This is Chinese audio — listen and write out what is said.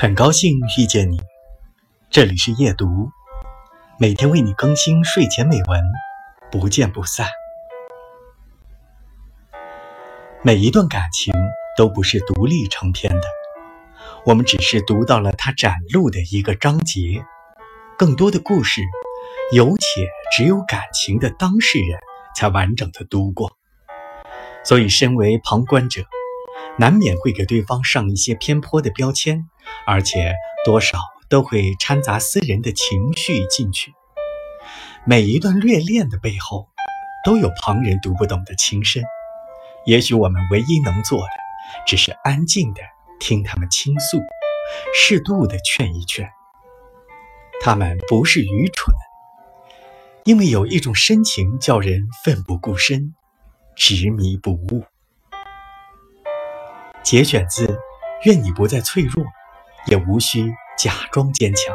很高兴遇见你，这里是夜读，每天为你更新睡前美文，不见不散。每一段感情都不是独立成篇的，我们只是读到了它展露的一个章节，更多的故事，有且只有感情的当事人才完整的读过，所以身为旁观者。难免会给对方上一些偏颇的标签，而且多少都会掺杂私人的情绪进去。每一段虐恋的背后，都有旁人读不懂的情深。也许我们唯一能做的，只是安静的听他们倾诉，适度的劝一劝。他们不是愚蠢，因为有一种深情叫人奋不顾身，执迷不悟。节选自《愿你不再脆弱，也无需假装坚强》。